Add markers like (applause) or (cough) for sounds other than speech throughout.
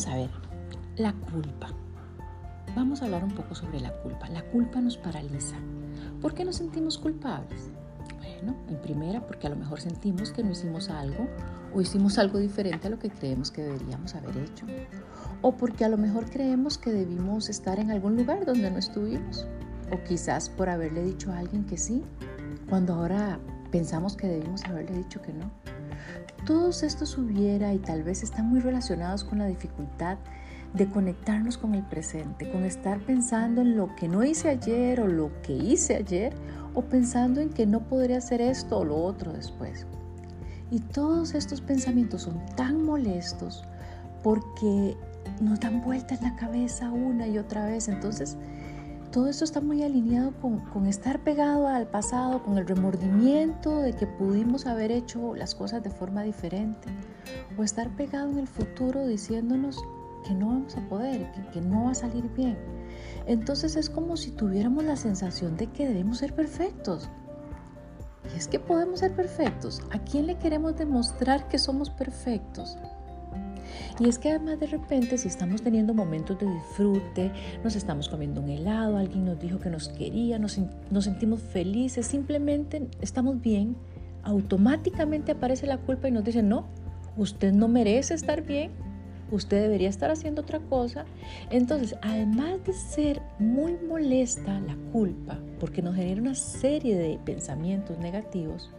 Vamos a ver, la culpa. Vamos a hablar un poco sobre la culpa. La culpa nos paraliza. ¿Por qué nos sentimos culpables? Bueno, en primera, porque a lo mejor sentimos que no hicimos algo o hicimos algo diferente a lo que creemos que deberíamos haber hecho. O porque a lo mejor creemos que debimos estar en algún lugar donde no estuvimos. O quizás por haberle dicho a alguien que sí, cuando ahora pensamos que debimos haberle dicho que no. Todos estos hubiera y tal vez están muy relacionados con la dificultad de conectarnos con el presente, con estar pensando en lo que no hice ayer o lo que hice ayer o pensando en que no podré hacer esto o lo otro después. Y todos estos pensamientos son tan molestos porque nos dan vuelta en la cabeza una y otra vez. Entonces, todo esto está muy alineado con, estar pegado al pasado, con el remordimiento de que pudimos haber hecho las cosas de forma diferente, o estar pegado en el futuro diciéndonos que no vamos a poder, que no va a salir bien. Entonces es como si tuviéramos la sensación de que debemos ser perfectos. Y es que podemos ser perfectos. ¿A quién le queremos demostrar que somos perfectos? Y es que además de repente si estamos teniendo momentos de disfrute, nos estamos comiendo un helado, alguien nos dijo que nos quería, nos, nos sentimos felices, simplemente estamos bien, automáticamente aparece la culpa y nos dice, no, usted no merece estar bien, usted debería estar haciendo otra cosa. Entonces, además de ser muy molesta la culpa, porque nos genera una serie de pensamientos negativos,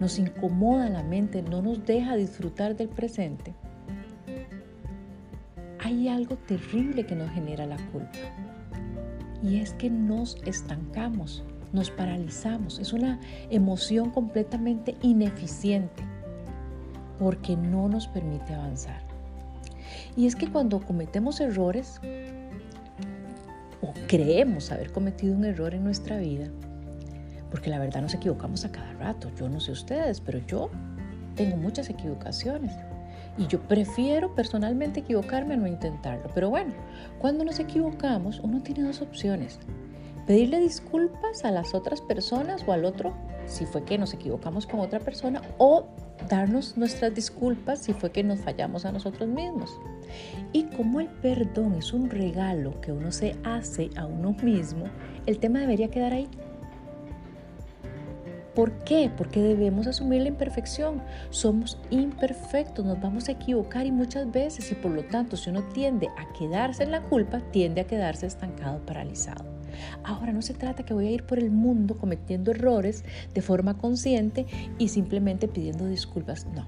nos incomoda la mente, no nos deja disfrutar del presente, hay algo terrible que nos genera la culpa. Y es que nos estancamos, nos paralizamos. Es una emoción completamente ineficiente porque no nos permite avanzar. Y es que cuando cometemos errores o creemos haber cometido un error en nuestra vida, porque la verdad nos equivocamos a cada rato, yo no sé ustedes, pero yo tengo muchas equivocaciones. Y yo prefiero personalmente equivocarme a no intentarlo. Pero bueno, cuando nos equivocamos, uno tiene dos opciones. Pedirle disculpas a las otras personas o al otro si fue que nos equivocamos con otra persona o darnos nuestras disculpas si fue que nos fallamos a nosotros mismos. Y como el perdón es un regalo que uno se hace a uno mismo, el tema debería quedar ahí. ¿Por qué? Porque debemos asumir la imperfección. Somos imperfectos, nos vamos a equivocar y muchas veces y por lo tanto si uno tiende a quedarse en la culpa, tiende a quedarse estancado, paralizado. Ahora no se trata que voy a ir por el mundo cometiendo errores de forma consciente y simplemente pidiendo disculpas. No,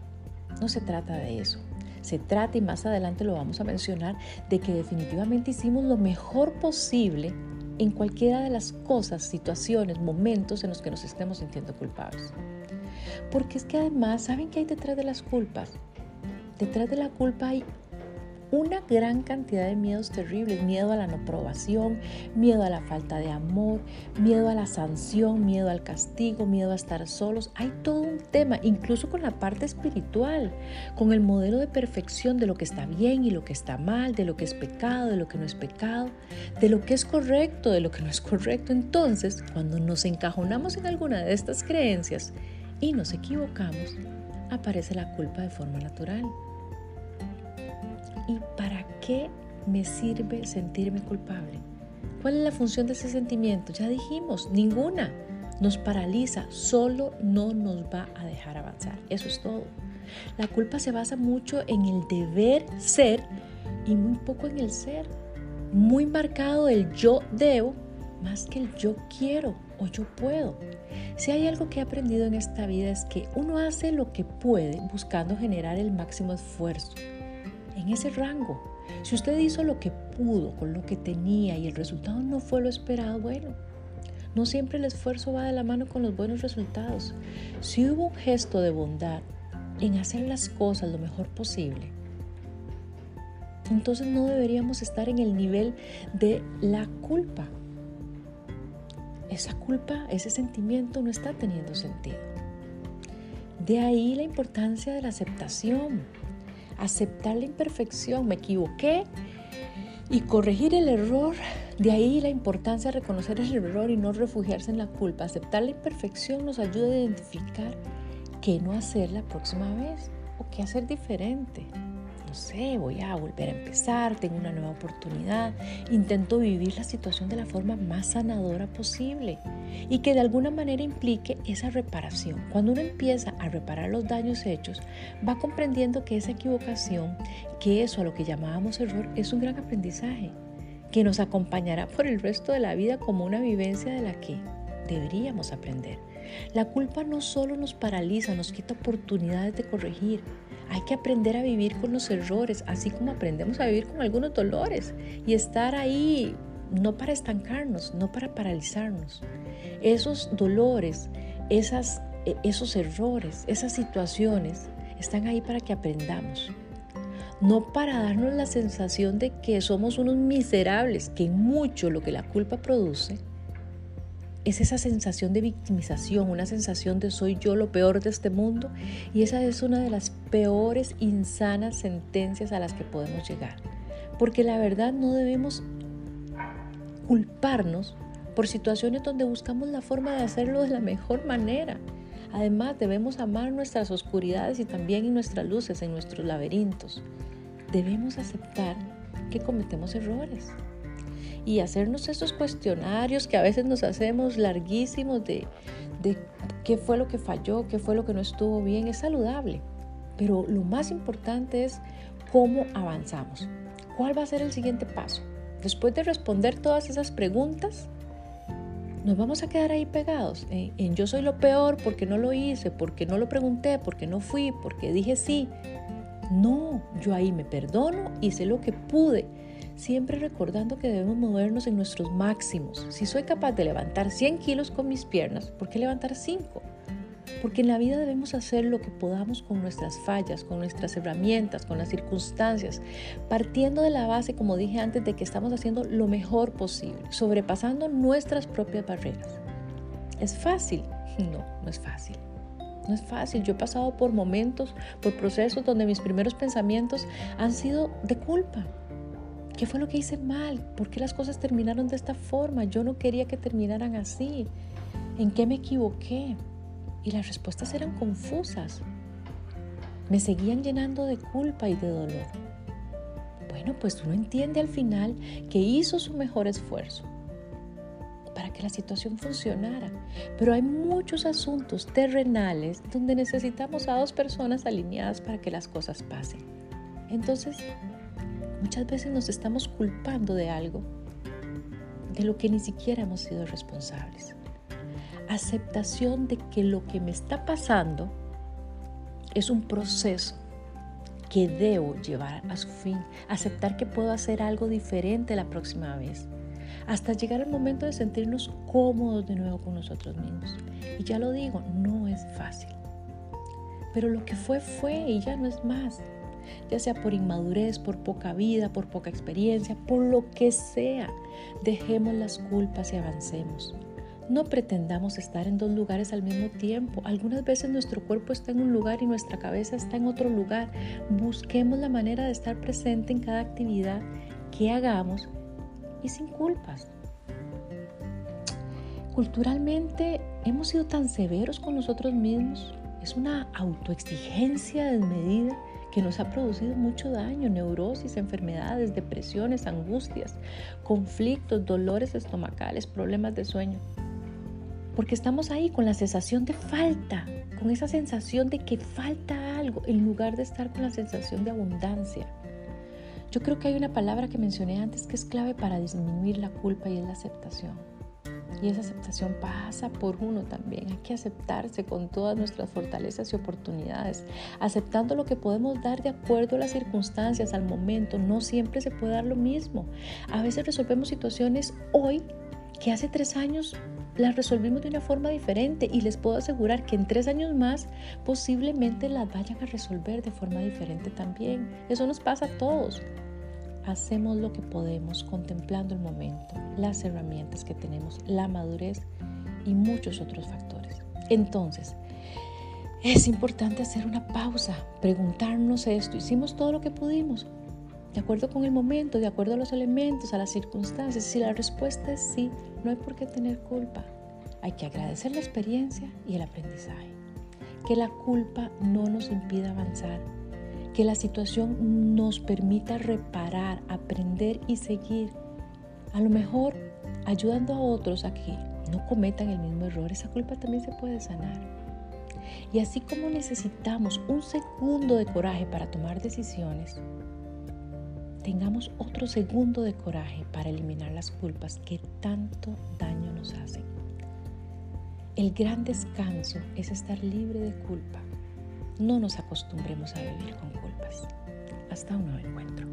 no se trata de eso. Se trata, y más adelante lo vamos a mencionar, de que definitivamente hicimos lo mejor posible en cualquiera de las cosas, situaciones, momentos en los que nos estemos sintiendo culpables. Porque es que además, ¿saben qué hay detrás de las culpas? Detrás de la culpa hay una gran cantidad de miedos terribles, miedo a la no aprobación, miedo a la falta de amor, miedo a la sanción, miedo al castigo, miedo a estar solos. Hay todo un tema, incluso con la parte espiritual, con el modelo de perfección de lo que está bien y lo que está mal, de lo que es pecado, de lo que no es pecado, de lo que es correcto, de lo que no es correcto. Entonces, cuando nos encajonamos en alguna de estas creencias y nos equivocamos, aparece la culpa de forma natural. ¿Y para qué me sirve sentirme culpable? ¿Cuál es la función de ese sentimiento? Ya dijimos, ninguna. Nos paraliza, solo no nos va a dejar avanzar. Eso es todo. La culpa se basa mucho en el deber ser y muy poco en el ser. Muy marcado el yo debo más que el yo quiero o yo puedo. Si hay algo que he aprendido en esta vida es que uno hace lo que puede buscando generar el máximo esfuerzo en ese rango. Si usted hizo lo que pudo con lo que tenía y el resultado no fue lo esperado, bueno, no siempre el esfuerzo va de la mano con los buenos resultados. Si hubo un gesto de bondad en hacer las cosas lo mejor posible, entonces no deberíamos estar en el nivel de la culpa. Esa culpa, ese sentimiento no está teniendo sentido. De ahí la importancia de la aceptación aceptar la imperfección, me equivoqué y corregir el error. De ahí la importancia de reconocer el error y no refugiarse en la culpa. Aceptar la imperfección nos ayuda a identificar qué no hacer la próxima vez o qué hacer diferente. No sé, voy a volver a empezar, tengo una nueva oportunidad, intento vivir la situación de la forma más sanadora posible y que de alguna manera implique esa reparación. Cuando uno empieza a reparar los daños hechos, va comprendiendo que esa equivocación, que eso a lo que llamábamos error, es un gran aprendizaje que nos acompañará por el resto de la vida como una vivencia de la que deberíamos aprender. La culpa no solo nos paraliza, nos quita oportunidades de corregir, hay que aprender a vivir con los errores, así como aprendemos a vivir con algunos dolores y estar ahí no para estancarnos, no para paralizarnos. Esos dolores, esas, e, esos errores, esas situaciones están ahí para que aprendamos. No para darnos la sensación de que somos unos miserables, que mucho lo que la culpa produce es esa sensación de victimización, una sensación de soy yo lo peor de este mundo y esa es una de las peores insanas sentencias a las que podemos llegar. Porque la verdad no debemos culparnos por situaciones donde buscamos la forma de hacerlo de la mejor manera. Además debemos amar nuestras oscuridades y también nuestras luces, en nuestros laberintos. Debemos aceptar que cometemos errores y hacernos esos cuestionarios que a veces nos hacemos larguísimos de, de qué fue lo que falló, qué fue lo que no estuvo bien, es saludable. Pero lo más importante es cómo avanzamos. ¿Cuál va a ser el siguiente paso? Después de responder todas esas preguntas, nos vamos a quedar ahí pegados en, yo soy lo peor porque no lo hice, porque no lo pregunté, porque no fui, porque dije sí. No, yo ahí me perdono, hice lo que pude siempre recordando que debemos movernos en nuestros máximos. Si soy capaz de levantar 100 kilos con mis piernas, ¿por qué levantar 5? Porque en la vida debemos hacer lo que podamos con nuestras fallas, con nuestras herramientas, con las circunstancias, partiendo de la base, como dije antes, de que estamos haciendo lo mejor posible, sobrepasando nuestras propias barreras. ¿Es fácil? (laughs) No, no es fácil. No es fácil. Yo he pasado por momentos, por procesos donde mis primeros pensamientos han sido de culpa, ¿Qué fue lo que hice mal? ¿Por qué las cosas terminaron de esta forma? Yo no quería que terminaran así. ¿En qué me equivoqué? Y las respuestas eran confusas. Me seguían llenando de culpa y de dolor. Bueno, pues uno entiende al final que hizo su mejor esfuerzo para que la situación funcionara. Pero hay muchos asuntos terrenales donde necesitamos a dos personas alineadas para que las cosas pasen. Entonces, Muchas veces nos estamos culpando de algo, de lo que ni siquiera hemos sido responsables. Aceptación de que lo que me está pasando es un proceso que debo llevar a su fin. Aceptar que puedo hacer algo diferente la próxima vez. Hasta llegar el momento de sentirnos cómodos de nuevo con nosotros mismos. Y ya lo digo, no es fácil. Pero lo que fue fue y ya no es más ya sea por inmadurez, por poca vida, por poca experiencia, por lo que sea. Dejemos las culpas y avancemos. No pretendamos estar en dos lugares al mismo tiempo. Algunas veces nuestro cuerpo está en un lugar y nuestra cabeza está en otro lugar. Busquemos la manera de estar presente en cada actividad que hagamos y sin culpas. Culturalmente hemos sido tan severos con nosotros mismos. Es una autoexigencia desmedida que nos ha producido mucho daño, neurosis, enfermedades, depresiones, angustias, conflictos, dolores estomacales, problemas de sueño. Porque estamos ahí con la sensación de falta, con esa sensación de que falta algo, en lugar de estar con la sensación de abundancia. Yo creo que hay una palabra que mencioné antes que es clave para disminuir la culpa y es la aceptación. Y esa aceptación pasa por uno también. Hay que aceptarse con todas nuestras fortalezas y oportunidades, aceptando lo que podemos dar de acuerdo a las circunstancias, al momento. No siempre se puede dar lo mismo. A veces resolvemos situaciones hoy que hace tres años las resolvimos de una forma diferente y les puedo asegurar que en tres años más posiblemente las vayan a resolver de forma diferente también. Eso nos pasa a todos hacemos lo que podemos contemplando el momento, las herramientas que tenemos, la madurez y muchos otros factores. Entonces, es importante hacer una pausa, preguntarnos esto, hicimos todo lo que pudimos, de acuerdo con el momento, de acuerdo a los elementos, a las circunstancias. Si la respuesta es sí, no hay por qué tener culpa. Hay que agradecer la experiencia y el aprendizaje. Que la culpa no nos impida avanzar que la situación nos permita reparar, aprender y seguir. A lo mejor ayudando a otros a que no cometan el mismo error, esa culpa también se puede sanar. Y así como necesitamos un segundo de coraje para tomar decisiones, tengamos otro segundo de coraje para eliminar las culpas que tanto daño nos hacen. El gran descanso es estar libre de culpa. No nos acostumbremos a vivir con culpas. Hasta un nuevo encuentro.